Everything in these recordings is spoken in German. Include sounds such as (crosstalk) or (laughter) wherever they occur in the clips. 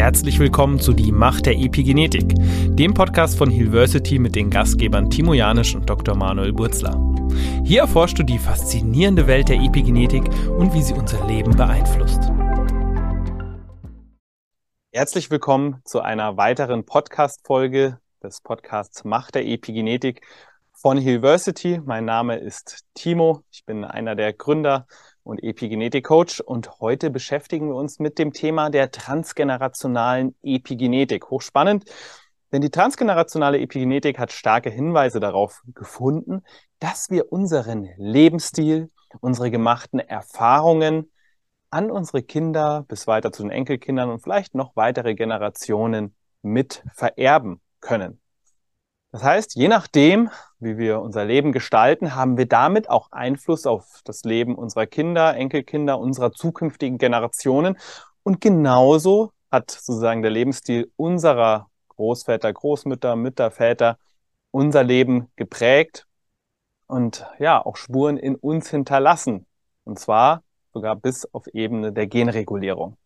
Herzlich willkommen zu Die Macht der Epigenetik, dem Podcast von Hillversity mit den Gastgebern Timo Janisch und Dr. Manuel Burzler. Hier erforschst du die faszinierende Welt der Epigenetik und wie sie unser Leben beeinflusst. Herzlich willkommen zu einer weiteren Podcast-Folge des Podcasts Macht der Epigenetik von Hillversity. Mein Name ist Timo. Ich bin einer der Gründer und Epigenetik-Coach und heute beschäftigen wir uns mit dem Thema der transgenerationalen Epigenetik. Hochspannend, denn die transgenerationale Epigenetik hat starke Hinweise darauf gefunden, dass wir unseren Lebensstil, unsere gemachten Erfahrungen an unsere Kinder bis weiter zu den Enkelkindern und vielleicht noch weitere Generationen mit vererben können. Das heißt, je nachdem, wie wir unser Leben gestalten, haben wir damit auch Einfluss auf das Leben unserer Kinder, Enkelkinder, unserer zukünftigen Generationen. Und genauso hat sozusagen der Lebensstil unserer Großväter, Großmütter, Mütter, Väter unser Leben geprägt und ja, auch Spuren in uns hinterlassen. Und zwar sogar bis auf Ebene der Genregulierung.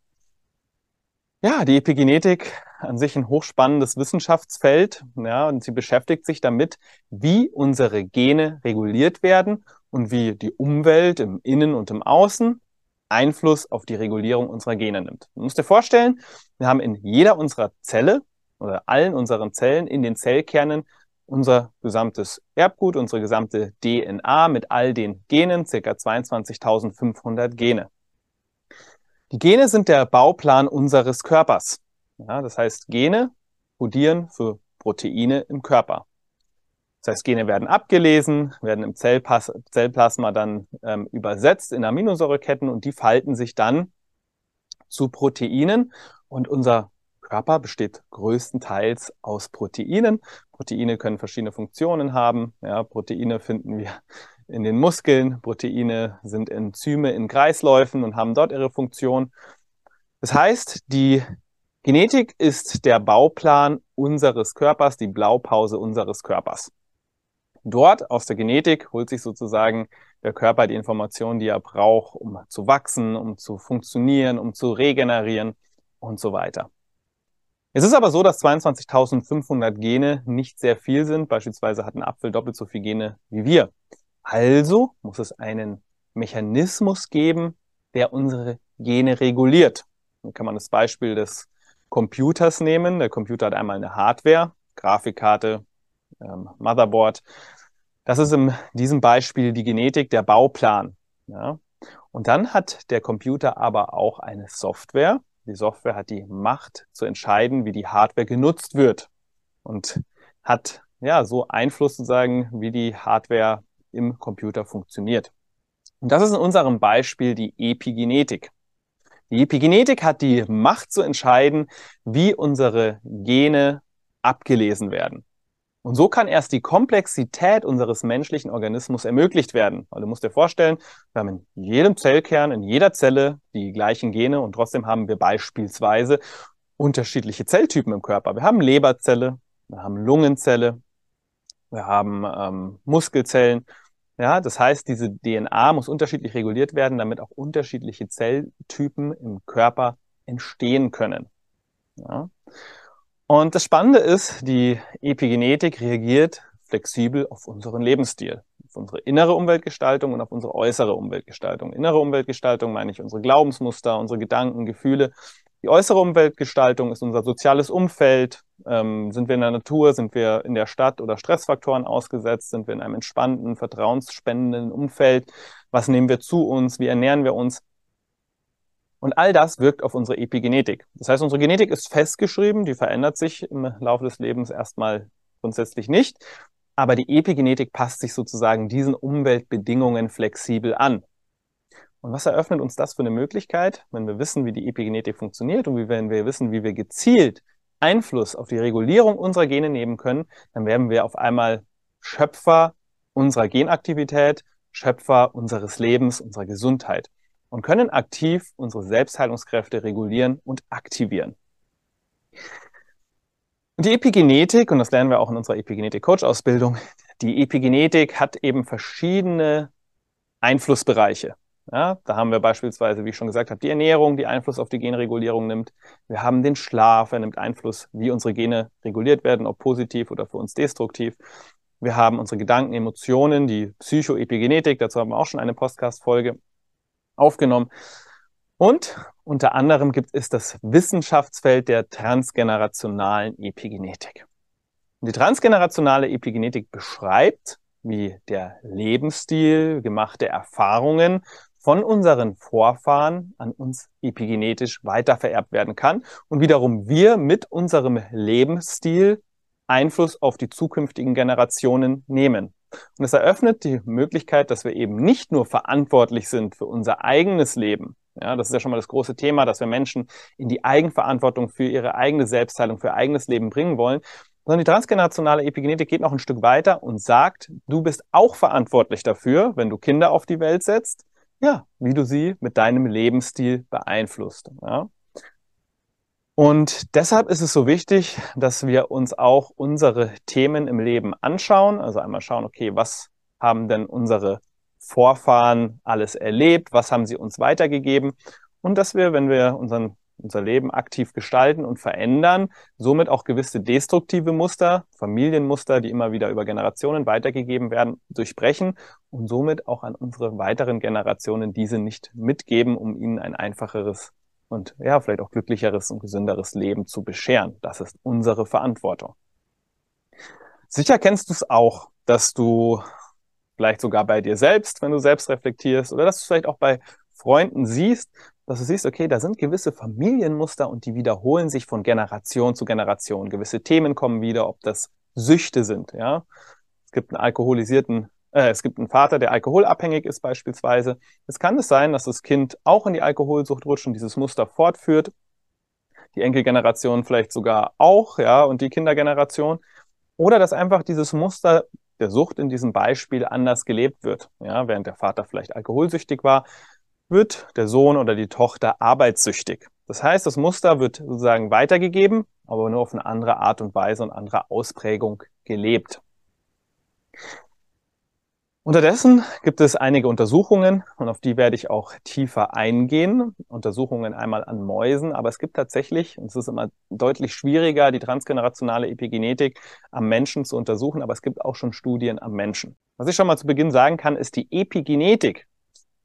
Ja, die Epigenetik an sich ein hochspannendes Wissenschaftsfeld, ja, und sie beschäftigt sich damit, wie unsere Gene reguliert werden und wie die Umwelt im Innen und im Außen Einfluss auf die Regulierung unserer Gene nimmt. Du musst dir vorstellen, wir haben in jeder unserer Zelle oder allen unseren Zellen in den Zellkernen unser gesamtes Erbgut, unsere gesamte DNA mit all den Genen, circa 22.500 Gene. Die Gene sind der Bauplan unseres Körpers. Ja, das heißt, Gene kodieren für Proteine im Körper. Das heißt, Gene werden abgelesen, werden im Zellpas Zellplasma dann ähm, übersetzt in Aminosäureketten und die falten sich dann zu Proteinen. Und unser Körper besteht größtenteils aus Proteinen. Proteine können verschiedene Funktionen haben. Ja, Proteine finden wir in den Muskeln, Proteine sind Enzyme in Kreisläufen und haben dort ihre Funktion. Das heißt, die Genetik ist der Bauplan unseres Körpers, die Blaupause unseres Körpers. Dort aus der Genetik holt sich sozusagen der Körper die Informationen, die er braucht, um zu wachsen, um zu funktionieren, um zu regenerieren und so weiter. Es ist aber so, dass 22.500 Gene nicht sehr viel sind. Beispielsweise hat ein Apfel doppelt so viele Gene wie wir. Also muss es einen Mechanismus geben, der unsere Gene reguliert. Dann kann man das Beispiel des Computers nehmen. Der Computer hat einmal eine Hardware, Grafikkarte, ähm, Motherboard. Das ist in diesem Beispiel die Genetik, der Bauplan. Ja. Und dann hat der Computer aber auch eine Software. Die Software hat die Macht zu entscheiden, wie die Hardware genutzt wird und hat ja so Einfluss sozusagen, wie die Hardware im Computer funktioniert. Und das ist in unserem Beispiel die Epigenetik. Die Epigenetik hat die Macht zu entscheiden, wie unsere Gene abgelesen werden. Und so kann erst die Komplexität unseres menschlichen Organismus ermöglicht werden. Weil du musst dir vorstellen, wir haben in jedem Zellkern, in jeder Zelle die gleichen Gene und trotzdem haben wir beispielsweise unterschiedliche Zelltypen im Körper. Wir haben Leberzelle, wir haben Lungenzelle, wir haben ähm, Muskelzellen ja, das heißt, diese DNA muss unterschiedlich reguliert werden, damit auch unterschiedliche Zelltypen im Körper entstehen können. Ja. Und das Spannende ist, die Epigenetik reagiert flexibel auf unseren Lebensstil, auf unsere innere Umweltgestaltung und auf unsere äußere Umweltgestaltung. Innere Umweltgestaltung meine ich unsere Glaubensmuster, unsere Gedanken, Gefühle. Die äußere Umweltgestaltung ist unser soziales Umfeld, ähm, sind wir in der Natur, sind wir in der Stadt oder Stressfaktoren ausgesetzt, sind wir in einem entspannten, vertrauensspendenden Umfeld, was nehmen wir zu uns, wie ernähren wir uns. Und all das wirkt auf unsere Epigenetik. Das heißt, unsere Genetik ist festgeschrieben, die verändert sich im Laufe des Lebens erstmal grundsätzlich nicht, aber die Epigenetik passt sich sozusagen diesen Umweltbedingungen flexibel an. Und was eröffnet uns das für eine Möglichkeit, wenn wir wissen, wie die Epigenetik funktioniert und wie, wenn wir wissen, wie wir gezielt Einfluss auf die Regulierung unserer Gene nehmen können, dann werden wir auf einmal Schöpfer unserer Genaktivität, Schöpfer unseres Lebens, unserer Gesundheit und können aktiv unsere Selbstheilungskräfte regulieren und aktivieren. Und die Epigenetik, und das lernen wir auch in unserer Epigenetik-Coach-Ausbildung, die Epigenetik hat eben verschiedene Einflussbereiche. Ja, da haben wir beispielsweise, wie ich schon gesagt habe, die Ernährung, die Einfluss auf die Genregulierung nimmt. Wir haben den Schlaf, er nimmt Einfluss, wie unsere Gene reguliert werden, ob positiv oder für uns destruktiv. Wir haben unsere Gedanken, Emotionen, die Psychoepigenetik, dazu haben wir auch schon eine Podcast-Folge aufgenommen. Und unter anderem gibt es das Wissenschaftsfeld der transgenerationalen Epigenetik. Die transgenerationale Epigenetik beschreibt, wie der Lebensstil, gemachte Erfahrungen von unseren Vorfahren an uns epigenetisch weitervererbt werden kann und wiederum wir mit unserem Lebensstil Einfluss auf die zukünftigen Generationen nehmen. Und es eröffnet die Möglichkeit, dass wir eben nicht nur verantwortlich sind für unser eigenes Leben. Ja, das ist ja schon mal das große Thema, dass wir Menschen in die Eigenverantwortung für ihre eigene Selbstheilung, für ihr eigenes Leben bringen wollen, sondern die transgenerationale Epigenetik geht noch ein Stück weiter und sagt, du bist auch verantwortlich dafür, wenn du Kinder auf die Welt setzt, ja, wie du sie mit deinem Lebensstil beeinflusst. Ja. Und deshalb ist es so wichtig, dass wir uns auch unsere Themen im Leben anschauen. Also einmal schauen, okay, was haben denn unsere Vorfahren alles erlebt? Was haben sie uns weitergegeben? Und dass wir, wenn wir unseren, unser Leben aktiv gestalten und verändern, somit auch gewisse destruktive Muster, Familienmuster, die immer wieder über Generationen weitergegeben werden, durchbrechen und somit auch an unsere weiteren Generationen diese nicht mitgeben, um ihnen ein einfacheres und ja, vielleicht auch glücklicheres und gesünderes Leben zu bescheren. Das ist unsere Verantwortung. Sicher kennst du es auch, dass du vielleicht sogar bei dir selbst, wenn du selbst reflektierst, oder dass du vielleicht auch bei Freunden siehst, dass du siehst, okay, da sind gewisse Familienmuster und die wiederholen sich von Generation zu Generation. Gewisse Themen kommen wieder, ob das Süchte sind, ja. Es gibt einen alkoholisierten äh, es gibt einen Vater, der alkoholabhängig ist beispielsweise. Es kann es sein, dass das Kind auch in die Alkoholsucht rutscht und dieses Muster fortführt. Die Enkelgeneration vielleicht sogar auch, ja, und die Kindergeneration. Oder dass einfach dieses Muster der Sucht in diesem Beispiel anders gelebt wird. Ja, während der Vater vielleicht alkoholsüchtig war, wird der Sohn oder die Tochter arbeitssüchtig. Das heißt, das Muster wird sozusagen weitergegeben, aber nur auf eine andere Art und Weise und andere Ausprägung gelebt. Unterdessen gibt es einige Untersuchungen und auf die werde ich auch tiefer eingehen. Untersuchungen einmal an Mäusen, aber es gibt tatsächlich, und es ist immer deutlich schwieriger, die transgenerationale Epigenetik am Menschen zu untersuchen, aber es gibt auch schon Studien am Menschen. Was ich schon mal zu Beginn sagen kann, ist die Epigenetik.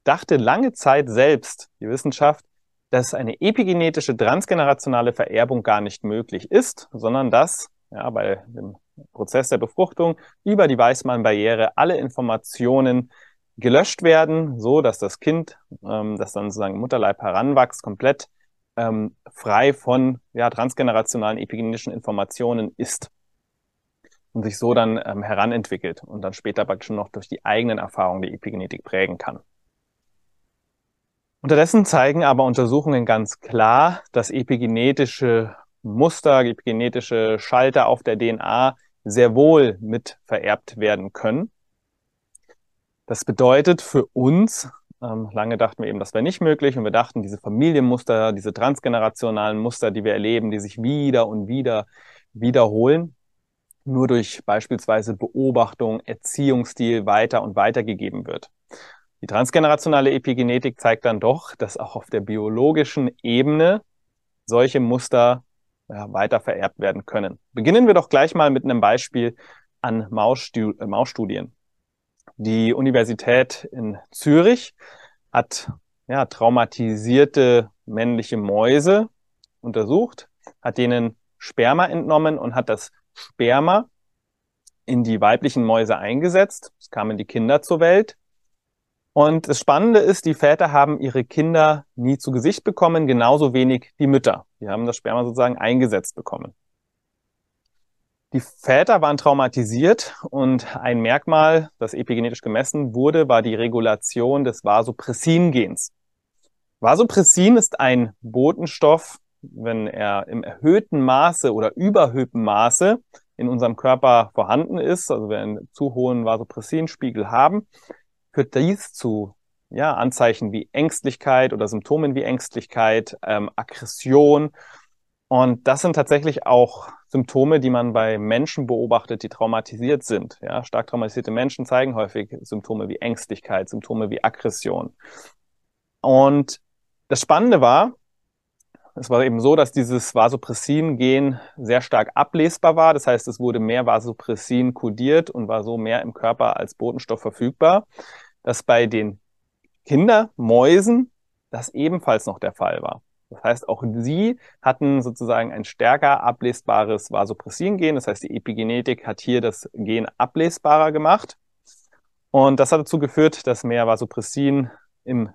Dachte lange Zeit selbst, die Wissenschaft, dass eine epigenetische transgenerationale Vererbung gar nicht möglich ist, sondern dass ja, bei dem Prozess der Befruchtung über die Weißmann-Barriere alle Informationen gelöscht werden, so dass das Kind, ähm, das dann sozusagen im Mutterleib heranwächst, komplett ähm, frei von ja, transgenerationalen epigenetischen Informationen ist und sich so dann ähm, heranentwickelt und dann später praktisch noch durch die eigenen Erfahrungen die Epigenetik prägen kann. Unterdessen zeigen aber Untersuchungen ganz klar, dass epigenetische Muster, epigenetische Schalter auf der DNA sehr wohl mit vererbt werden können. Das bedeutet für uns, ähm, lange dachten wir eben, das wäre nicht möglich und wir dachten, diese Familienmuster, diese transgenerationalen Muster, die wir erleben, die sich wieder und wieder wiederholen, nur durch beispielsweise Beobachtung, Erziehungsstil weiter und weiter gegeben wird. Die transgenerationale Epigenetik zeigt dann doch, dass auch auf der biologischen Ebene solche Muster ja, weiter vererbt werden können. Beginnen wir doch gleich mal mit einem Beispiel an äh, Mausstudien. Die Universität in Zürich hat ja, traumatisierte männliche Mäuse untersucht, hat denen Sperma entnommen und hat das Sperma in die weiblichen Mäuse eingesetzt. Es kamen die Kinder zur Welt. Und das Spannende ist, die Väter haben ihre Kinder nie zu Gesicht bekommen, genauso wenig die Mütter. Die haben das Sperma sozusagen eingesetzt bekommen. Die Väter waren traumatisiert und ein Merkmal, das epigenetisch gemessen wurde, war die Regulation des Vasopressin-Gens. Vasopressin ist ein Botenstoff, wenn er im erhöhten Maße oder überhöhten Maße in unserem Körper vorhanden ist, also wir einen zu hohen Vasopressinspiegel haben, führt dies zu ja, Anzeichen wie Ängstlichkeit oder Symptomen wie Ängstlichkeit, ähm, Aggression. Und das sind tatsächlich auch Symptome, die man bei Menschen beobachtet, die traumatisiert sind. Ja, stark traumatisierte Menschen zeigen häufig Symptome wie Ängstlichkeit, Symptome wie Aggression. Und das Spannende war, es war eben so, dass dieses Vasopressin-Gen sehr stark ablesbar war. Das heißt, es wurde mehr Vasopressin kodiert und war so mehr im Körper als Botenstoff verfügbar, dass bei den Kindermäusen das ebenfalls noch der Fall war. Das heißt, auch sie hatten sozusagen ein stärker ablesbares Vasopressin-Gen. Das heißt, die Epigenetik hat hier das Gen ablesbarer gemacht. Und das hat dazu geführt, dass mehr Vasopressin im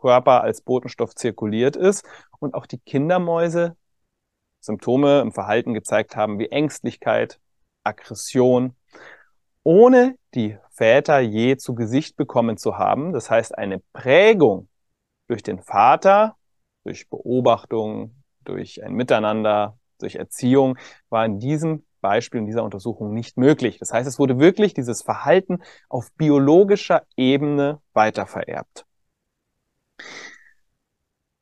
Körper als Botenstoff zirkuliert ist und auch die Kindermäuse Symptome im Verhalten gezeigt haben wie Ängstlichkeit, Aggression, ohne die Väter je zu Gesicht bekommen zu haben. Das heißt, eine Prägung durch den Vater, durch Beobachtung, durch ein Miteinander, durch Erziehung, war in diesem Beispiel in dieser Untersuchung nicht möglich. Das heißt, es wurde wirklich dieses Verhalten auf biologischer Ebene weitervererbt.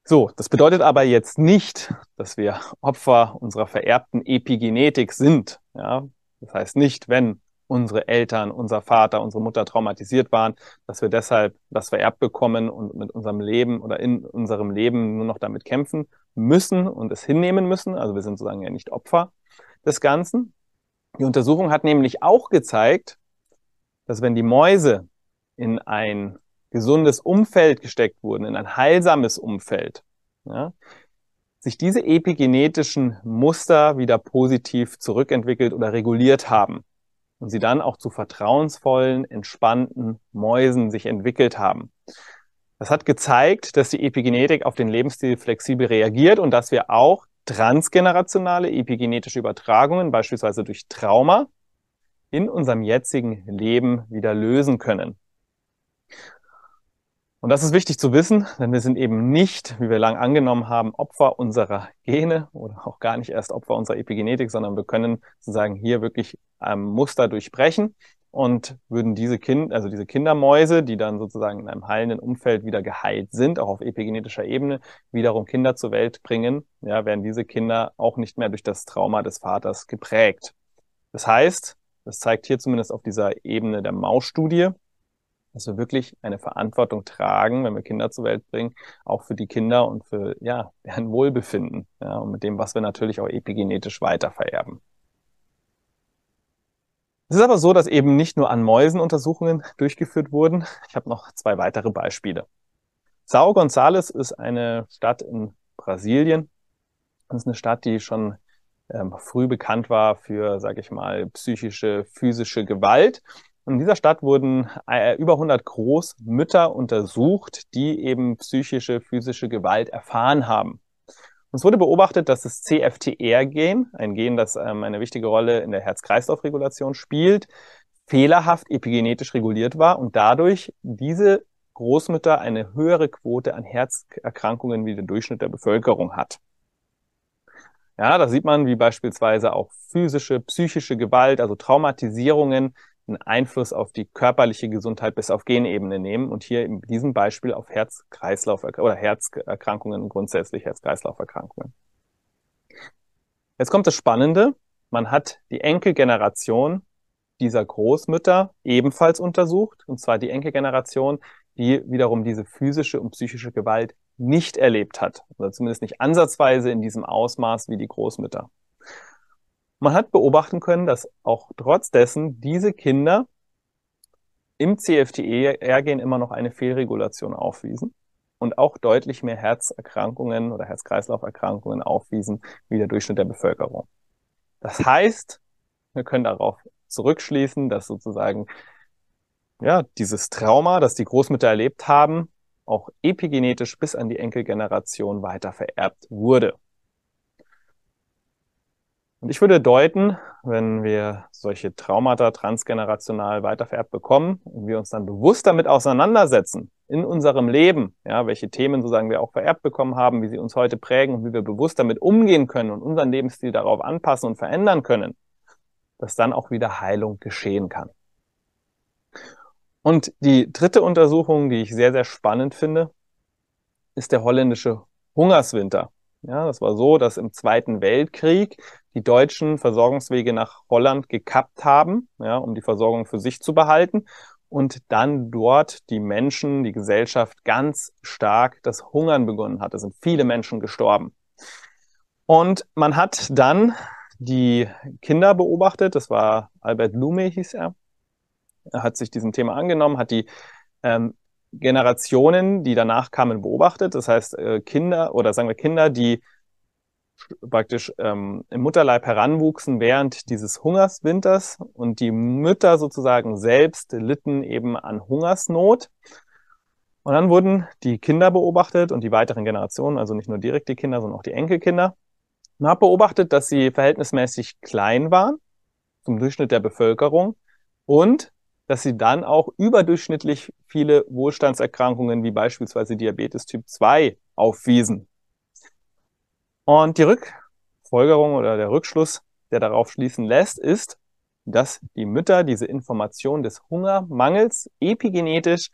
So, das bedeutet aber jetzt nicht, dass wir Opfer unserer vererbten Epigenetik sind. Ja? Das heißt nicht, wenn unsere Eltern, unser Vater, unsere Mutter traumatisiert waren, dass wir deshalb das vererbt bekommen und mit unserem Leben oder in unserem Leben nur noch damit kämpfen müssen und es hinnehmen müssen. Also wir sind sozusagen ja nicht Opfer des Ganzen. Die Untersuchung hat nämlich auch gezeigt, dass wenn die Mäuse in ein gesundes Umfeld gesteckt wurden, in ein heilsames Umfeld, ja, sich diese epigenetischen Muster wieder positiv zurückentwickelt oder reguliert haben und sie dann auch zu vertrauensvollen, entspannten Mäusen sich entwickelt haben. Das hat gezeigt, dass die Epigenetik auf den Lebensstil flexibel reagiert und dass wir auch transgenerationale epigenetische Übertragungen, beispielsweise durch Trauma, in unserem jetzigen Leben wieder lösen können. Und das ist wichtig zu wissen, denn wir sind eben nicht, wie wir lang angenommen haben, Opfer unserer Gene oder auch gar nicht erst Opfer unserer Epigenetik, sondern wir können sozusagen hier wirklich ein Muster durchbrechen und würden diese Kind, also diese Kindermäuse, die dann sozusagen in einem heilenden Umfeld wieder geheilt sind, auch auf epigenetischer Ebene, wiederum Kinder zur Welt bringen, ja, werden diese Kinder auch nicht mehr durch das Trauma des Vaters geprägt. Das heißt, das zeigt hier zumindest auf dieser Ebene der Mausstudie, dass wir wirklich eine Verantwortung tragen, wenn wir Kinder zur Welt bringen, auch für die Kinder und für ja, (laughs) deren Wohlbefinden ja, und mit dem, was wir natürlich auch epigenetisch weiter vererben. Es ist aber so, dass eben nicht nur an Mäusen Untersuchungen (laughs) durchgeführt wurden. Ich habe noch zwei weitere Beispiele. Sao Gonçales ist eine Stadt in Brasilien. Das ist eine Stadt, die schon ähm, früh bekannt war für, sage ich mal, psychische, physische Gewalt in dieser Stadt wurden äh, über 100 Großmütter untersucht, die eben psychische, physische Gewalt erfahren haben. Und es wurde beobachtet, dass das CFTR-Gen, ein Gen, das ähm, eine wichtige Rolle in der Herz-Kreislauf-Regulation spielt, fehlerhaft epigenetisch reguliert war und dadurch diese Großmütter eine höhere Quote an Herzerkrankungen wie der Durchschnitt der Bevölkerung hat. Ja, da sieht man, wie beispielsweise auch physische, psychische Gewalt, also Traumatisierungen einen Einfluss auf die körperliche Gesundheit bis auf Genebene nehmen und hier in diesem Beispiel auf Herz-Kreislauf oder Herzerkrankungen, grundsätzlich Herz-Kreislauf-Erkrankungen. Jetzt kommt das Spannende. Man hat die Enkelgeneration dieser Großmütter ebenfalls untersucht, und zwar die Enkelgeneration, die wiederum diese physische und psychische Gewalt nicht erlebt hat, oder zumindest nicht ansatzweise in diesem Ausmaß wie die Großmütter. Man hat beobachten können, dass auch trotz dessen diese Kinder im CFTR-Gen immer noch eine Fehlregulation aufwiesen und auch deutlich mehr Herzerkrankungen oder Herz-Kreislauf-Erkrankungen aufwiesen wie der Durchschnitt der Bevölkerung. Das heißt, wir können darauf zurückschließen, dass sozusagen ja, dieses Trauma, das die Großmütter erlebt haben, auch epigenetisch bis an die Enkelgeneration weiter vererbt wurde. Und ich würde deuten, wenn wir solche Traumata transgenerational weitervererbt bekommen und wir uns dann bewusst damit auseinandersetzen in unserem Leben, ja, welche Themen sozusagen wir auch vererbt bekommen haben, wie sie uns heute prägen und wie wir bewusst damit umgehen können und unseren Lebensstil darauf anpassen und verändern können, dass dann auch wieder Heilung geschehen kann. Und die dritte Untersuchung, die ich sehr, sehr spannend finde, ist der holländische Hungerswinter. Ja, das war so, dass im Zweiten Weltkrieg die Deutschen Versorgungswege nach Holland gekappt haben, ja, um die Versorgung für sich zu behalten. und dann dort die Menschen, die Gesellschaft ganz stark das Hungern begonnen hat. Es sind viele Menschen gestorben. Und man hat dann die Kinder beobachtet, das war Albert Lume hieß er, er hat sich diesem Thema angenommen, hat die ähm, Generationen, die danach kamen, beobachtet. Das heißt, äh, Kinder oder sagen wir Kinder, die praktisch ähm, im Mutterleib heranwuchsen während dieses Hungerswinters und die Mütter sozusagen selbst litten eben an Hungersnot. Und dann wurden die Kinder beobachtet und die weiteren Generationen, also nicht nur direkt die Kinder, sondern auch die Enkelkinder. Man hat beobachtet, dass sie verhältnismäßig klein waren zum Durchschnitt der Bevölkerung und dass sie dann auch überdurchschnittlich viele Wohlstandserkrankungen wie beispielsweise Diabetes Typ 2 aufwiesen. Und die Rückfolgerung oder der Rückschluss, der darauf schließen lässt, ist, dass die Mütter diese Information des Hungermangels epigenetisch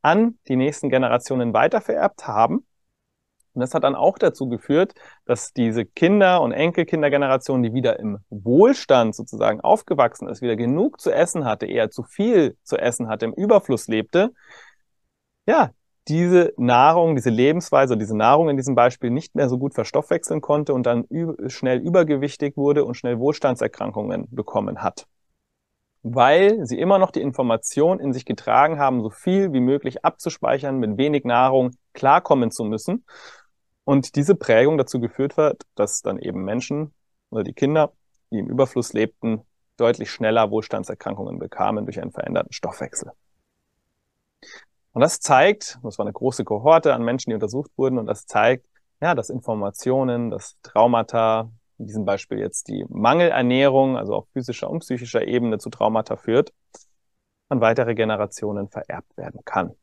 an die nächsten Generationen weitervererbt haben. Und das hat dann auch dazu geführt, dass diese Kinder- und Enkelkindergeneration, die wieder im Wohlstand sozusagen aufgewachsen ist, wieder genug zu essen hatte, eher zu viel zu essen hatte, im Überfluss lebte, ja, diese Nahrung, diese Lebensweise, diese Nahrung in diesem Beispiel nicht mehr so gut verstoffwechseln konnte und dann schnell übergewichtig wurde und schnell Wohlstandserkrankungen bekommen hat. Weil sie immer noch die Information in sich getragen haben, so viel wie möglich abzuspeichern, mit wenig Nahrung klarkommen zu müssen. Und diese Prägung dazu geführt hat, dass dann eben Menschen oder die Kinder, die im Überfluss lebten, deutlich schneller Wohlstandserkrankungen bekamen durch einen veränderten Stoffwechsel. Und das zeigt, das war eine große Kohorte an Menschen, die untersucht wurden, und das zeigt, ja, dass Informationen, dass Traumata, in diesem Beispiel jetzt die Mangelernährung, also auf physischer und psychischer Ebene zu Traumata führt, an weitere Generationen vererbt werden kann.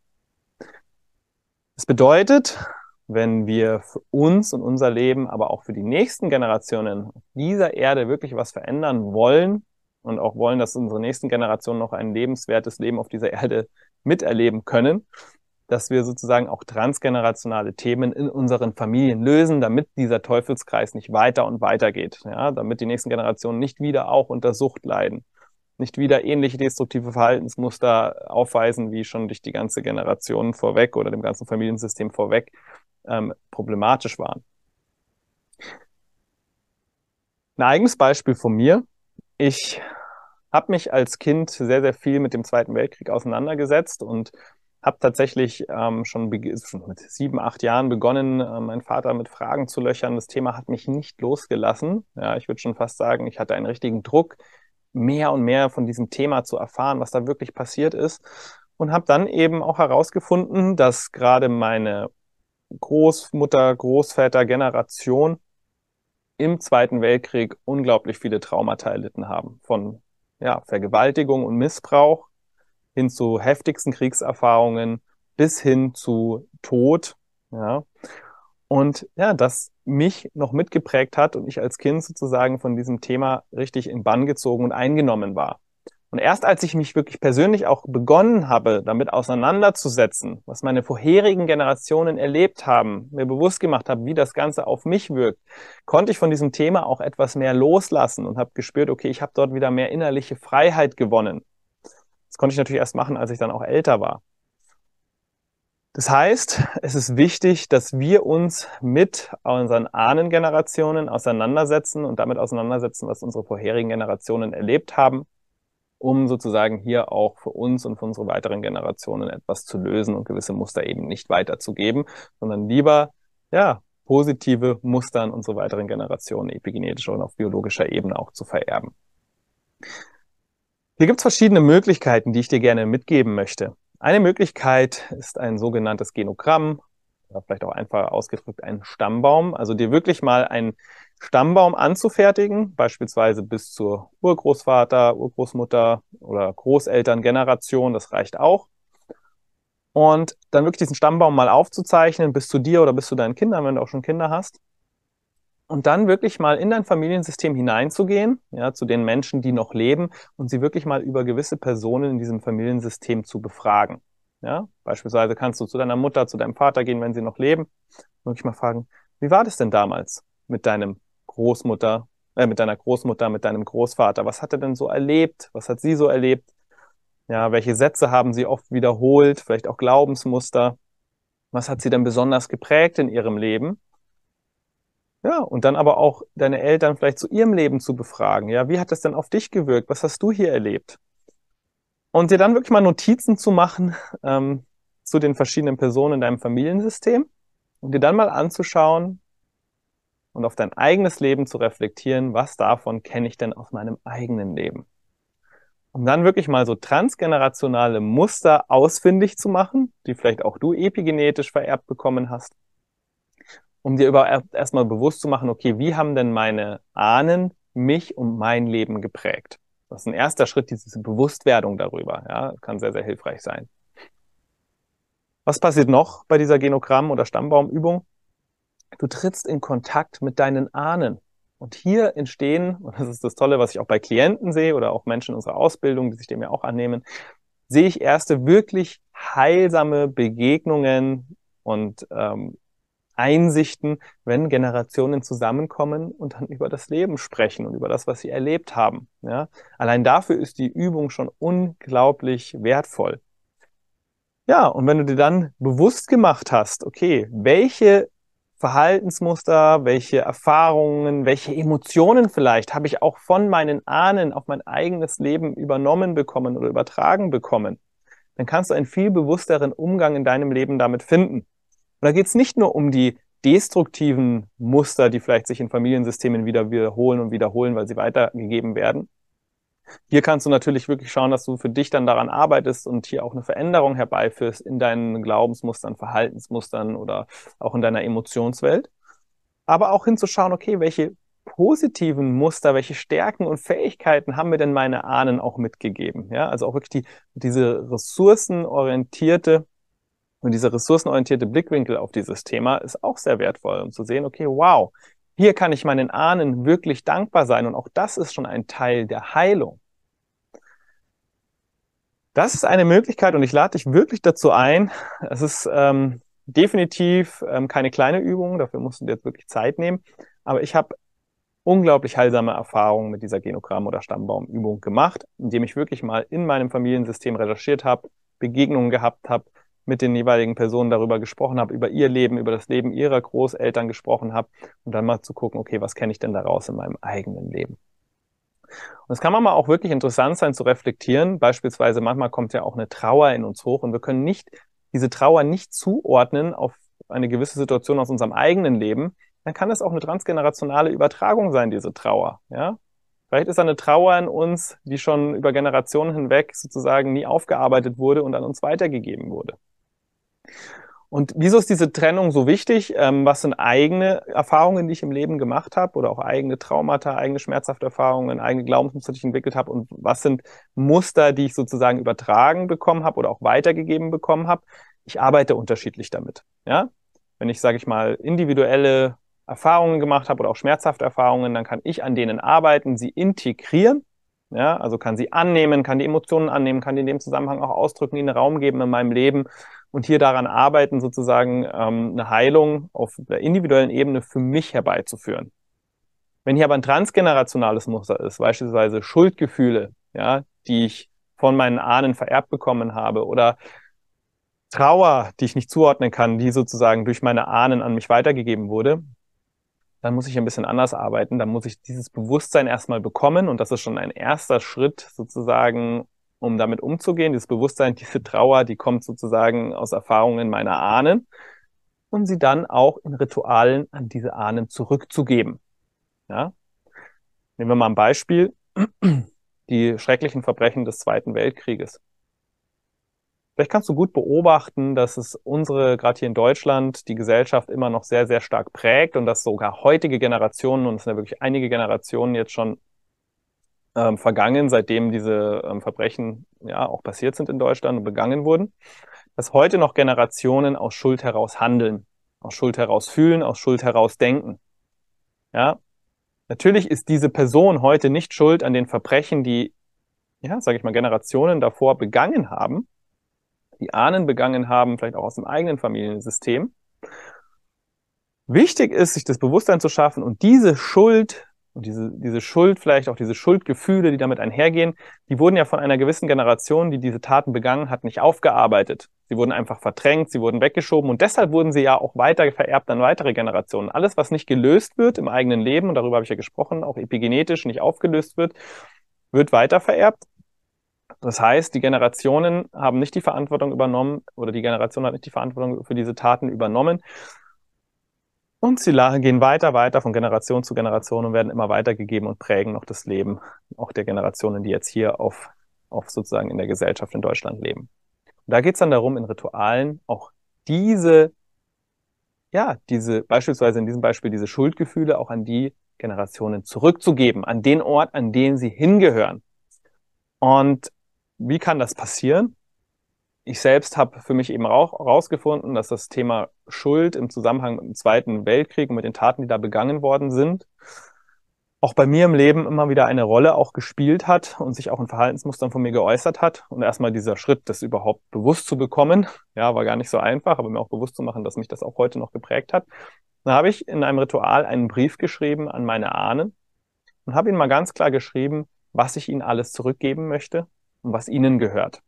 Das bedeutet, wenn wir für uns und unser Leben, aber auch für die nächsten Generationen dieser Erde wirklich was verändern wollen und auch wollen, dass unsere nächsten Generationen noch ein lebenswertes Leben auf dieser Erde miterleben können, dass wir sozusagen auch transgenerationale Themen in unseren Familien lösen, damit dieser Teufelskreis nicht weiter und weiter geht, ja, damit die nächsten Generationen nicht wieder auch unter Sucht leiden, nicht wieder ähnliche destruktive Verhaltensmuster aufweisen, wie schon durch die ganze Generation vorweg oder dem ganzen Familiensystem vorweg ähm, problematisch waren. Ein eigenes Beispiel von mir. Ich habe mich als Kind sehr, sehr viel mit dem Zweiten Weltkrieg auseinandergesetzt und habe tatsächlich ähm, schon, schon, mit sieben, acht Jahren begonnen, äh, meinen Vater mit Fragen zu löchern. Das Thema hat mich nicht losgelassen. Ja, ich würde schon fast sagen, ich hatte einen richtigen Druck, mehr und mehr von diesem Thema zu erfahren, was da wirklich passiert ist. Und habe dann eben auch herausgefunden, dass gerade meine Großmutter, Großväter, Generation im Zweiten Weltkrieg unglaublich viele Traumata erlitten haben. Von ja, Vergewaltigung und Missbrauch hin zu heftigsten Kriegserfahrungen bis hin zu Tod. Ja. Und ja, das mich noch mitgeprägt hat und ich als Kind sozusagen von diesem Thema richtig in Bann gezogen und eingenommen war. Und erst als ich mich wirklich persönlich auch begonnen habe, damit auseinanderzusetzen, was meine vorherigen Generationen erlebt haben, mir bewusst gemacht habe, wie das Ganze auf mich wirkt, konnte ich von diesem Thema auch etwas mehr loslassen und habe gespürt, okay, ich habe dort wieder mehr innerliche Freiheit gewonnen. Das konnte ich natürlich erst machen, als ich dann auch älter war. Das heißt, es ist wichtig, dass wir uns mit unseren Ahnengenerationen auseinandersetzen und damit auseinandersetzen, was unsere vorherigen Generationen erlebt haben um sozusagen hier auch für uns und für unsere weiteren Generationen etwas zu lösen und gewisse Muster eben nicht weiterzugeben, sondern lieber, ja, positive Muster an unsere weiteren Generationen epigenetischer und auf biologischer Ebene auch zu vererben. Hier gibt es verschiedene Möglichkeiten, die ich dir gerne mitgeben möchte. Eine Möglichkeit ist ein sogenanntes Genogramm, oder vielleicht auch einfach ausgedrückt ein Stammbaum. Also dir wirklich mal ein Stammbaum anzufertigen, beispielsweise bis zur Urgroßvater, Urgroßmutter oder Großelterngeneration, das reicht auch. Und dann wirklich diesen Stammbaum mal aufzuzeichnen, bis zu dir oder bis zu deinen Kindern, wenn du auch schon Kinder hast. Und dann wirklich mal in dein Familiensystem hineinzugehen, ja, zu den Menschen, die noch leben und sie wirklich mal über gewisse Personen in diesem Familiensystem zu befragen. Ja, beispielsweise kannst du zu deiner Mutter, zu deinem Vater gehen, wenn sie noch leben, wirklich mal fragen, wie war das denn damals mit deinem Großmutter, äh, mit deiner Großmutter, mit deinem Großvater. Was hat er denn so erlebt? Was hat sie so erlebt? Ja, welche Sätze haben sie oft wiederholt, vielleicht auch Glaubensmuster? Was hat sie denn besonders geprägt in ihrem Leben? Ja, und dann aber auch deine Eltern vielleicht zu ihrem Leben zu befragen. Ja, wie hat das denn auf dich gewirkt? Was hast du hier erlebt? Und dir dann wirklich mal Notizen zu machen ähm, zu den verschiedenen Personen in deinem Familiensystem und dir dann mal anzuschauen und auf dein eigenes Leben zu reflektieren, was davon kenne ich denn aus meinem eigenen Leben? Um dann wirklich mal so transgenerationale Muster ausfindig zu machen, die vielleicht auch du epigenetisch vererbt bekommen hast um dir über erstmal bewusst zu machen, okay, wie haben denn meine Ahnen mich und mein Leben geprägt? Das ist ein erster Schritt, diese Bewusstwerdung darüber. Ja, kann sehr, sehr hilfreich sein. Was passiert noch bei dieser Genogramm- oder Stammbaumübung? Du trittst in Kontakt mit deinen Ahnen. Und hier entstehen, und das ist das Tolle, was ich auch bei Klienten sehe oder auch Menschen in unserer Ausbildung, die sich dem ja auch annehmen, sehe ich erste wirklich heilsame Begegnungen und ähm, Einsichten, wenn Generationen zusammenkommen und dann über das Leben sprechen und über das, was sie erlebt haben. Ja? Allein dafür ist die Übung schon unglaublich wertvoll. Ja, und wenn du dir dann bewusst gemacht hast, okay, welche Verhaltensmuster, welche Erfahrungen, welche Emotionen vielleicht habe ich auch von meinen Ahnen auf mein eigenes Leben übernommen bekommen oder übertragen bekommen, dann kannst du einen viel bewussteren Umgang in deinem Leben damit finden. Und da geht es nicht nur um die destruktiven Muster, die vielleicht sich in Familiensystemen wieder wiederholen und wiederholen, weil sie weitergegeben werden. Hier kannst du natürlich wirklich schauen, dass du für dich dann daran arbeitest und hier auch eine Veränderung herbeiführst in deinen Glaubensmustern, Verhaltensmustern oder auch in deiner Emotionswelt. Aber auch hinzuschauen, okay, welche positiven Muster, welche Stärken und Fähigkeiten haben mir denn meine Ahnen auch mitgegeben? Ja, also auch wirklich die, diese ressourcenorientierte und dieser ressourcenorientierte Blickwinkel auf dieses Thema ist auch sehr wertvoll, um zu sehen, okay, wow, hier kann ich meinen Ahnen wirklich dankbar sein und auch das ist schon ein Teil der Heilung. Das ist eine Möglichkeit und ich lade dich wirklich dazu ein. Es ist ähm, definitiv ähm, keine kleine Übung, dafür musst du dir jetzt wirklich Zeit nehmen. Aber ich habe unglaublich heilsame Erfahrungen mit dieser Genogramm- oder Stammbaumübung gemacht, indem ich wirklich mal in meinem Familiensystem recherchiert habe, Begegnungen gehabt habe, mit den jeweiligen Personen darüber gesprochen habe, über ihr Leben, über das Leben ihrer Großeltern gesprochen habe und dann mal zu gucken, okay, was kenne ich denn daraus in meinem eigenen Leben? Und es kann manchmal auch wirklich interessant sein zu reflektieren. Beispielsweise manchmal kommt ja auch eine Trauer in uns hoch und wir können nicht diese Trauer nicht zuordnen auf eine gewisse Situation aus unserem eigenen Leben. Dann kann es auch eine transgenerationale Übertragung sein, diese Trauer. Ja, Vielleicht ist da eine Trauer in uns, die schon über Generationen hinweg sozusagen nie aufgearbeitet wurde und an uns weitergegeben wurde. Und wieso ist diese Trennung so wichtig? Ähm, was sind eigene Erfahrungen, die ich im Leben gemacht habe oder auch eigene Traumata, eigene schmerzhafte Erfahrungen, eigene Glaubensmuster, die ich entwickelt habe und was sind Muster, die ich sozusagen übertragen bekommen habe oder auch weitergegeben bekommen habe? Ich arbeite unterschiedlich damit. Ja, wenn ich sage ich mal individuelle Erfahrungen gemacht habe oder auch schmerzhafte Erfahrungen, dann kann ich an denen arbeiten, sie integrieren. Ja, also kann sie annehmen, kann die Emotionen annehmen, kann die in dem Zusammenhang auch ausdrücken, ihnen Raum geben in meinem Leben und hier daran arbeiten, sozusagen ähm, eine Heilung auf der individuellen Ebene für mich herbeizuführen. Wenn hier aber ein transgenerationales Muster ist, beispielsweise Schuldgefühle, ja, die ich von meinen Ahnen vererbt bekommen habe oder Trauer, die ich nicht zuordnen kann, die sozusagen durch meine Ahnen an mich weitergegeben wurde, dann muss ich ein bisschen anders arbeiten. Dann muss ich dieses Bewusstsein erstmal bekommen und das ist schon ein erster Schritt sozusagen, um damit umzugehen. Dieses Bewusstsein, diese Trauer, die kommt sozusagen aus Erfahrungen meiner Ahnen und sie dann auch in Ritualen an diese Ahnen zurückzugeben. Ja? Nehmen wir mal ein Beispiel. Die schrecklichen Verbrechen des Zweiten Weltkrieges. Vielleicht kannst du gut beobachten, dass es unsere, gerade hier in Deutschland, die Gesellschaft immer noch sehr, sehr stark prägt und dass sogar heutige Generationen, und es sind ja wirklich einige Generationen jetzt schon ähm, vergangen, seitdem diese ähm, Verbrechen ja auch passiert sind in Deutschland und begangen wurden, dass heute noch Generationen aus Schuld heraus handeln, aus Schuld heraus fühlen, aus Schuld heraus denken. Ja, natürlich ist diese Person heute nicht schuld an den Verbrechen, die, ja, sage ich mal, Generationen davor begangen haben, die Ahnen begangen haben, vielleicht auch aus dem eigenen Familiensystem. Wichtig ist, sich das Bewusstsein zu schaffen und diese Schuld und diese, diese Schuld, vielleicht auch diese Schuldgefühle, die damit einhergehen, die wurden ja von einer gewissen Generation, die diese Taten begangen hat, nicht aufgearbeitet. Sie wurden einfach verdrängt, sie wurden weggeschoben und deshalb wurden sie ja auch weiter vererbt an weitere Generationen. Alles, was nicht gelöst wird im eigenen Leben, und darüber habe ich ja gesprochen, auch epigenetisch nicht aufgelöst wird, wird weiter vererbt. Das heißt, die Generationen haben nicht die Verantwortung übernommen oder die Generation hat nicht die Verantwortung für diese Taten übernommen, und sie gehen weiter, weiter von Generation zu Generation und werden immer weitergegeben und prägen noch das Leben auch der Generationen, die jetzt hier auf, auf sozusagen in der Gesellschaft in Deutschland leben. Und da geht es dann darum, in Ritualen auch diese, ja, diese, beispielsweise in diesem Beispiel diese Schuldgefühle auch an die Generationen zurückzugeben, an den Ort, an den sie hingehören. Und wie kann das passieren? Ich selbst habe für mich eben auch herausgefunden, dass das Thema Schuld im Zusammenhang mit dem Zweiten Weltkrieg und mit den Taten, die da begangen worden sind, auch bei mir im Leben immer wieder eine Rolle auch gespielt hat und sich auch in Verhaltensmustern von mir geäußert hat. Und erstmal dieser Schritt, das überhaupt bewusst zu bekommen, ja, war gar nicht so einfach, aber mir auch bewusst zu machen, dass mich das auch heute noch geprägt hat. Dann habe ich in einem Ritual einen Brief geschrieben an meine Ahnen und habe ihnen mal ganz klar geschrieben, was ich ihnen alles zurückgeben möchte und was ihnen gehört.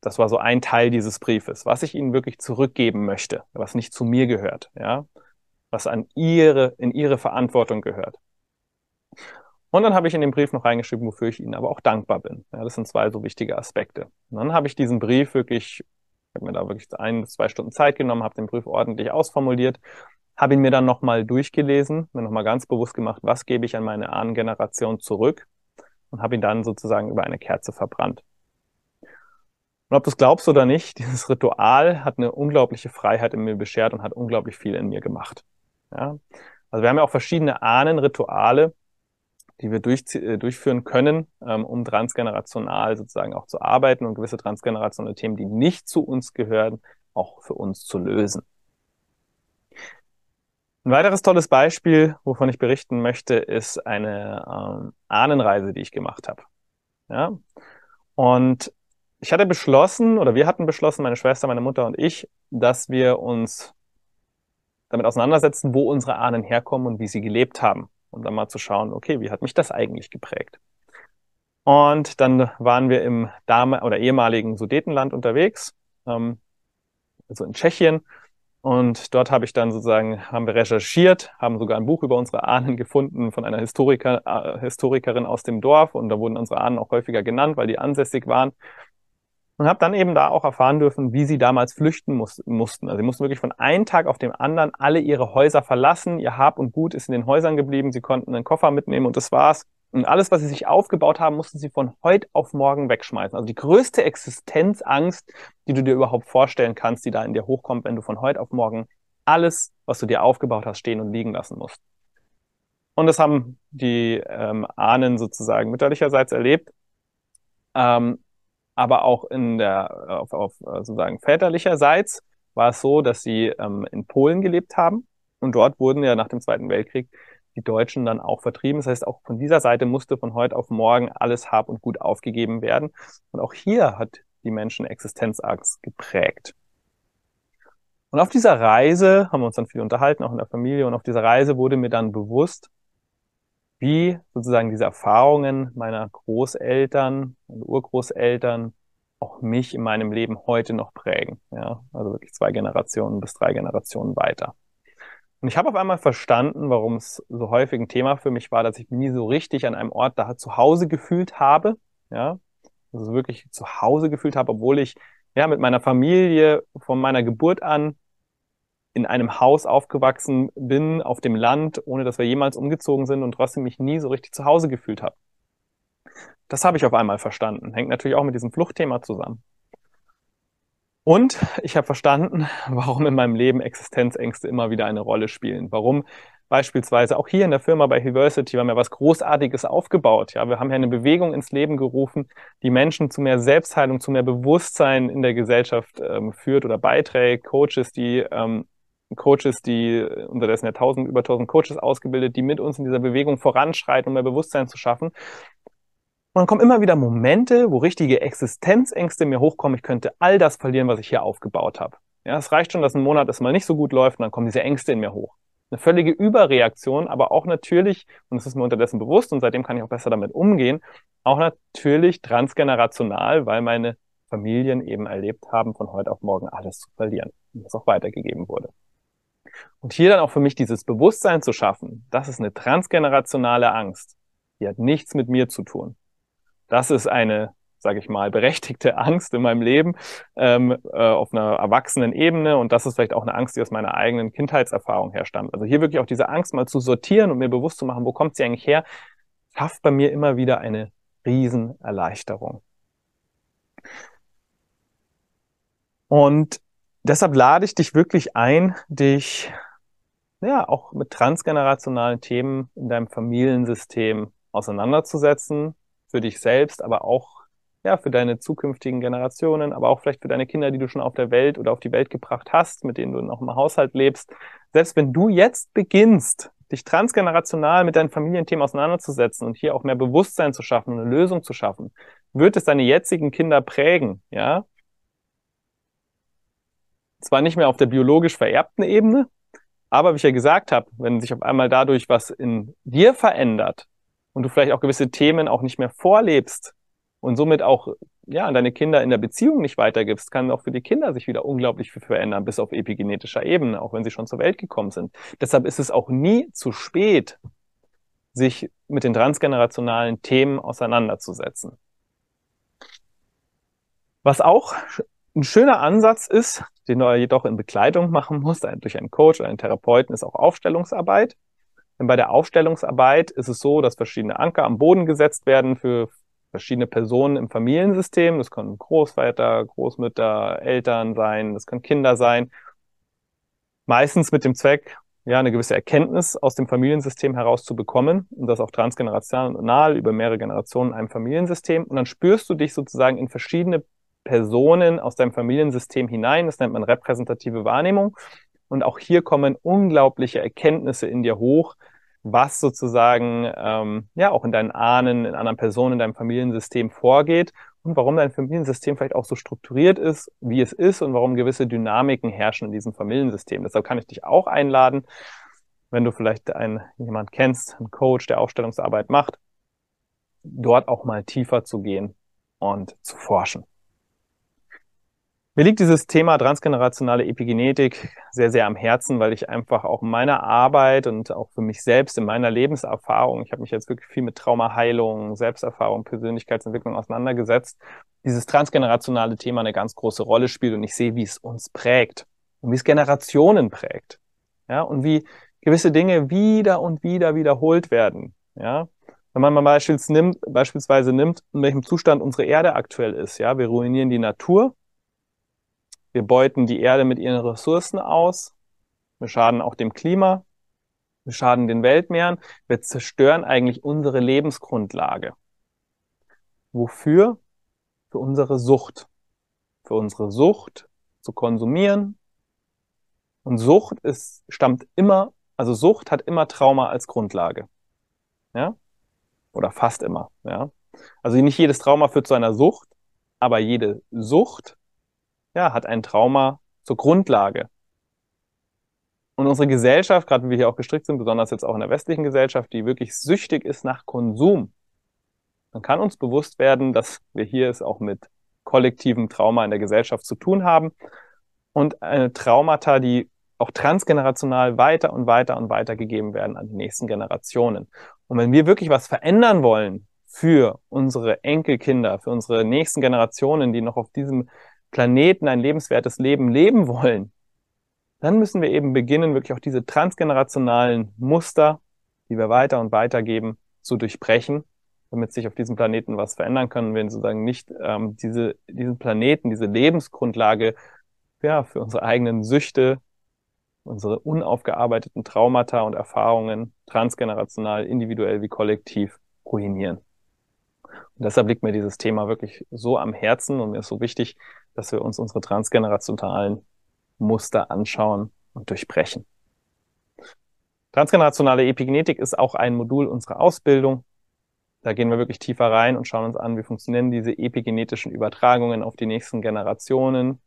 Das war so ein Teil dieses Briefes, was ich Ihnen wirklich zurückgeben möchte, was nicht zu mir gehört, ja, was an Ihre, in Ihre Verantwortung gehört. Und dann habe ich in den Brief noch reingeschrieben, wofür ich Ihnen aber auch dankbar bin. Ja, das sind zwei so wichtige Aspekte. Und dann habe ich diesen Brief wirklich, ich habe mir da wirklich ein zwei Stunden Zeit genommen, habe den Brief ordentlich ausformuliert, habe ihn mir dann nochmal durchgelesen, mir nochmal ganz bewusst gemacht, was gebe ich an meine Ahnengeneration zurück und habe ihn dann sozusagen über eine Kerze verbrannt. Und ob du es glaubst oder nicht, (laughs) dieses Ritual hat eine unglaubliche Freiheit in mir beschert und hat unglaublich viel in mir gemacht. Ja? Also wir haben ja auch verschiedene Ahnenrituale, die wir durch, äh, durchführen können, ähm, um transgenerational sozusagen auch zu arbeiten und gewisse transgenerationale Themen, die nicht zu uns gehören, auch für uns zu lösen. Ein weiteres tolles Beispiel, wovon ich berichten möchte, ist eine ähm, Ahnenreise, die ich gemacht habe. Ja? Und ich hatte beschlossen, oder wir hatten beschlossen, meine Schwester, meine Mutter und ich, dass wir uns damit auseinandersetzen, wo unsere Ahnen herkommen und wie sie gelebt haben. Und dann mal zu schauen, okay, wie hat mich das eigentlich geprägt? Und dann waren wir im Dame oder ehemaligen Sudetenland unterwegs, ähm, also in Tschechien. Und dort habe ich dann sozusagen, haben wir recherchiert, haben sogar ein Buch über unsere Ahnen (laughs) gefunden von einer Historiker, äh, Historikerin aus dem Dorf. Und da wurden unsere Ahnen auch häufiger genannt, weil die ansässig waren und habe dann eben da auch erfahren dürfen, wie sie damals flüchten muss, mussten. Also sie mussten wirklich von einem Tag auf den anderen alle ihre Häuser verlassen. Ihr Hab und Gut ist in den Häusern geblieben. Sie konnten einen Koffer mitnehmen und das war's. Und alles, was sie sich aufgebaut haben, mussten sie von heute auf morgen wegschmeißen. Also die größte Existenzangst, die du dir überhaupt vorstellen kannst, die da in dir hochkommt, wenn du von heute auf morgen alles, was du dir aufgebaut hast, stehen und liegen lassen musst. Und das haben die ähm, Ahnen sozusagen mütterlicherseits erlebt. Ähm, aber auch in der, auf, auf äh, sozusagen väterlicherseits war es so, dass sie ähm, in Polen gelebt haben und dort wurden ja nach dem Zweiten Weltkrieg die Deutschen dann auch vertrieben. Das heißt, auch von dieser Seite musste von heute auf morgen alles Hab und Gut aufgegeben werden. Und auch hier hat die Menschen Existenzangst geprägt. Und auf dieser Reise haben wir uns dann viel unterhalten, auch in der Familie. Und auf dieser Reise wurde mir dann bewusst, wie sozusagen diese Erfahrungen meiner Großeltern und Urgroßeltern auch mich in meinem Leben heute noch prägen. Ja, also wirklich zwei Generationen bis drei Generationen weiter. Und ich habe auf einmal verstanden, warum es so häufig ein Thema für mich war, dass ich mich nie so richtig an einem Ort da zu Hause gefühlt habe. Ja, also wirklich zu Hause gefühlt habe, obwohl ich ja mit meiner Familie von meiner Geburt an in einem Haus aufgewachsen bin, auf dem Land, ohne dass wir jemals umgezogen sind und trotzdem mich nie so richtig zu Hause gefühlt habe. Das habe ich auf einmal verstanden. Hängt natürlich auch mit diesem Fluchtthema zusammen. Und ich habe verstanden, (laughs) warum in meinem Leben Existenzängste immer wieder eine Rolle spielen. Warum beispielsweise auch hier in der Firma bei University haben wir was Großartiges aufgebaut. Ja, wir haben hier eine Bewegung ins Leben gerufen, die Menschen zu mehr Selbstheilung, zu mehr Bewusstsein in der Gesellschaft ähm, führt oder beiträgt. Coaches, die ähm, Coaches, die unterdessen ja tausend, über tausend Coaches ausgebildet, die mit uns in dieser Bewegung voranschreiten, um mehr Bewusstsein zu schaffen. Und dann kommen immer wieder Momente, wo richtige Existenzängste mir hochkommen. Ich könnte all das verlieren, was ich hier aufgebaut habe. Ja, es reicht schon, dass ein Monat es mal nicht so gut läuft und dann kommen diese Ängste in mir hoch. eine völlige Überreaktion, aber auch natürlich, und es ist mir unterdessen bewusst und seitdem kann ich auch besser damit umgehen, auch natürlich transgenerational, weil meine Familien eben erlebt haben, von heute auf morgen alles zu verlieren und das auch weitergegeben wurde. Und hier dann auch für mich dieses Bewusstsein zu schaffen, das ist eine transgenerationale Angst. Die hat nichts mit mir zu tun. Das ist eine sage ich mal, berechtigte (laughs) Angst in meinem Leben ähm, äh, auf einer erwachsenen Ebene. Und das ist vielleicht auch eine Angst, die aus meiner eigenen Kindheitserfahrung herstammt. Also hier wirklich auch diese Angst mal zu sortieren und mir bewusst zu machen, wo kommt sie eigentlich her, schafft bei mir immer wieder eine Riesenerleichterung. Und deshalb lade ich dich wirklich ein, dich ja auch mit transgenerationalen Themen in deinem Familiensystem auseinanderzusetzen, für dich selbst, aber auch ja, für deine zukünftigen Generationen, aber auch vielleicht für deine Kinder, die du schon auf der Welt oder auf die Welt gebracht hast, mit denen du noch im Haushalt lebst. Selbst wenn du jetzt beginnst, dich transgenerational mit deinen Familienthemen auseinanderzusetzen und hier auch mehr Bewusstsein zu schaffen und eine Lösung zu schaffen, wird es deine jetzigen Kinder prägen, ja? Zwar nicht mehr auf der biologisch vererbten Ebene, aber wie ich ja gesagt habe, wenn sich auf einmal dadurch was in dir verändert und du vielleicht auch gewisse Themen auch nicht mehr vorlebst, und somit auch ja, an deine Kinder in der Beziehung nicht weitergibst, kann auch für die Kinder sich wieder unglaublich viel verändern, bis auf epigenetischer Ebene, auch wenn sie schon zur Welt gekommen sind. Deshalb ist es auch nie zu spät, sich mit den transgenerationalen Themen auseinanderzusetzen. Was auch ein schöner Ansatz ist, den du jedoch in Begleitung machen musst, durch einen Coach oder einen Therapeuten, ist auch Aufstellungsarbeit. Denn bei der Aufstellungsarbeit ist es so, dass verschiedene Anker am Boden gesetzt werden für verschiedene Personen im Familiensystem. Das können Großväter, Großmütter, Eltern sein, das können Kinder sein. Meistens mit dem Zweck, ja, eine gewisse Erkenntnis aus dem Familiensystem heraus zu bekommen und das auch transgenerational über mehrere Generationen in einem Familiensystem. Und dann spürst du dich sozusagen in verschiedene Personen aus deinem Familiensystem hinein. Das nennt man repräsentative Wahrnehmung. Und auch hier kommen unglaubliche Erkenntnisse in dir hoch, was sozusagen ähm, ja auch in deinen Ahnen, in anderen Personen, in deinem Familiensystem vorgeht und warum dein Familiensystem vielleicht auch so strukturiert ist, wie es ist und warum gewisse Dynamiken herrschen in diesem Familiensystem. Deshalb kann ich dich auch einladen, wenn du vielleicht einen jemand kennst, einen Coach, der Aufstellungsarbeit macht, dort auch mal tiefer zu gehen und zu forschen. Mir liegt dieses Thema transgenerationale Epigenetik sehr, sehr am Herzen, weil ich einfach auch in meiner Arbeit und auch für mich selbst in meiner Lebenserfahrung, ich habe mich jetzt wirklich viel mit Traumaheilung, Selbsterfahrung, Persönlichkeitsentwicklung auseinandergesetzt, dieses transgenerationale Thema eine ganz große Rolle spielt und ich sehe, wie es uns prägt und wie es Generationen prägt. Ja, und wie gewisse Dinge wieder und wieder wiederholt werden. Ja, wenn man mal beispielsweise nimmt, beispielsweise nimmt, in welchem Zustand unsere Erde aktuell ist. Ja, wir ruinieren die Natur, wir beuten die Erde mit ihren Ressourcen aus. Wir schaden auch dem Klima. Wir schaden den Weltmeeren. Wir zerstören eigentlich unsere Lebensgrundlage. Wofür? Für unsere Sucht. Für unsere Sucht zu konsumieren. Und Sucht ist, stammt immer, also Sucht hat immer Trauma als Grundlage. Ja? Oder fast immer, ja. Also nicht jedes Trauma führt zu einer Sucht, aber jede Sucht ja, hat ein Trauma zur Grundlage. Und unsere Gesellschaft, gerade wie wir hier auch gestrickt sind, besonders jetzt auch in der westlichen Gesellschaft, die wirklich süchtig ist nach Konsum, dann kann uns bewusst werden, dass wir hier es auch mit kollektivem Trauma in der Gesellschaft zu tun haben und eine Traumata, die auch transgenerational weiter und weiter und weiter gegeben werden an die nächsten Generationen. Und wenn wir wirklich was verändern wollen für unsere Enkelkinder, für unsere nächsten Generationen, die noch auf diesem Planeten ein lebenswertes Leben leben wollen, dann müssen wir eben beginnen, wirklich auch diese transgenerationalen Muster, die wir weiter und weiter geben, zu durchbrechen, damit sich auf diesem Planeten was verändern kann, wenn sozusagen nicht ähm, diese, diesen Planeten, diese Lebensgrundlage ja, für unsere eigenen Süchte, unsere unaufgearbeiteten Traumata und Erfahrungen transgenerational, individuell wie kollektiv ruinieren. Und deshalb liegt mir dieses Thema wirklich so am Herzen und mir ist so wichtig, dass wir uns unsere transgenerationalen Muster anschauen und durchbrechen. Transgenerationale Epigenetik ist auch ein Modul unserer Ausbildung. Da gehen wir wirklich tiefer rein und schauen uns an, wie funktionieren diese epigenetischen Übertragungen auf die nächsten Generationen.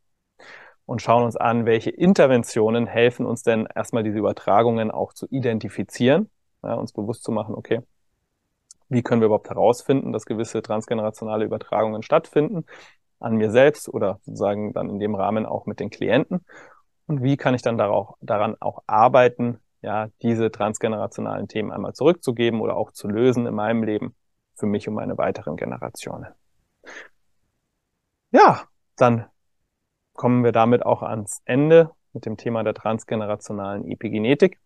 und schauen uns an, welche Interventionen helfen uns denn erstmal diese Übertragungen auch zu identifizieren, ja, uns bewusst zu machen, okay, wie können wir überhaupt herausfinden, dass gewisse transgenerationale Übertragungen stattfinden an mir selbst oder sozusagen dann in dem Rahmen auch mit den Klienten und wie kann ich dann darauf, daran auch arbeiten, ja, diese transgenerationalen Themen einmal zurückzugeben oder auch zu lösen in meinem Leben für mich und meine weiteren Generationen. Ja, dann kommen wir damit auch ans Ende mit dem Thema der transgenerationalen Epigenetik.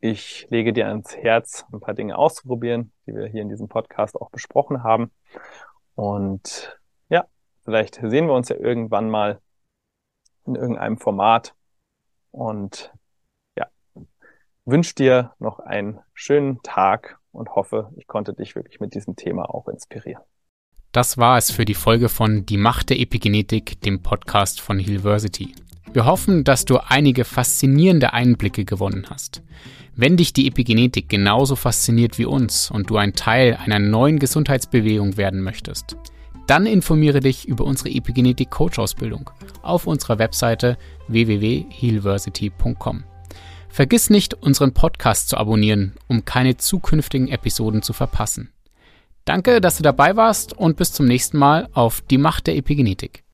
Ich lege dir ans Herz, ein paar Dinge auszuprobieren, die wir hier in diesem Podcast auch besprochen haben. Und vielleicht sehen wir uns ja irgendwann mal in irgendeinem Format. Und ja, wünsche dir noch einen schönen Tag und hoffe, ich konnte dich wirklich mit diesem Thema auch inspirieren. Das war es für die Folge von Die Macht der Epigenetik, dem Podcast von Hillversity. Wir hoffen, dass du einige faszinierende Einblicke gewonnen hast. Wenn dich die Epigenetik genauso fasziniert wie uns und du ein Teil einer neuen Gesundheitsbewegung werden möchtest, dann informiere dich über unsere Epigenetik Coach Ausbildung auf unserer Webseite www.healversity.com. Vergiss nicht, unseren Podcast zu abonnieren, um keine zukünftigen Episoden zu verpassen. Danke, dass du dabei warst und bis zum nächsten Mal auf die Macht der Epigenetik.